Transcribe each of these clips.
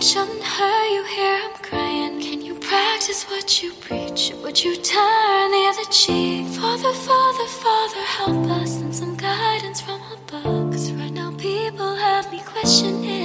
mention her, you hear I'm crying. Can you practice what you preach? Would you turn the other cheek? Father, Father, Father, help us and some guidance from above. Cause right now people have me questioning.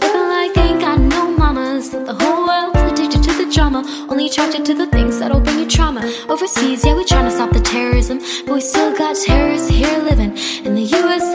but looking like ain't got no mamas. The whole world's addicted to the drama, only attracted to the things that'll bring you trauma. Overseas, yeah, we trying to stop the terrorism, but we still got terrorists here living in the USA.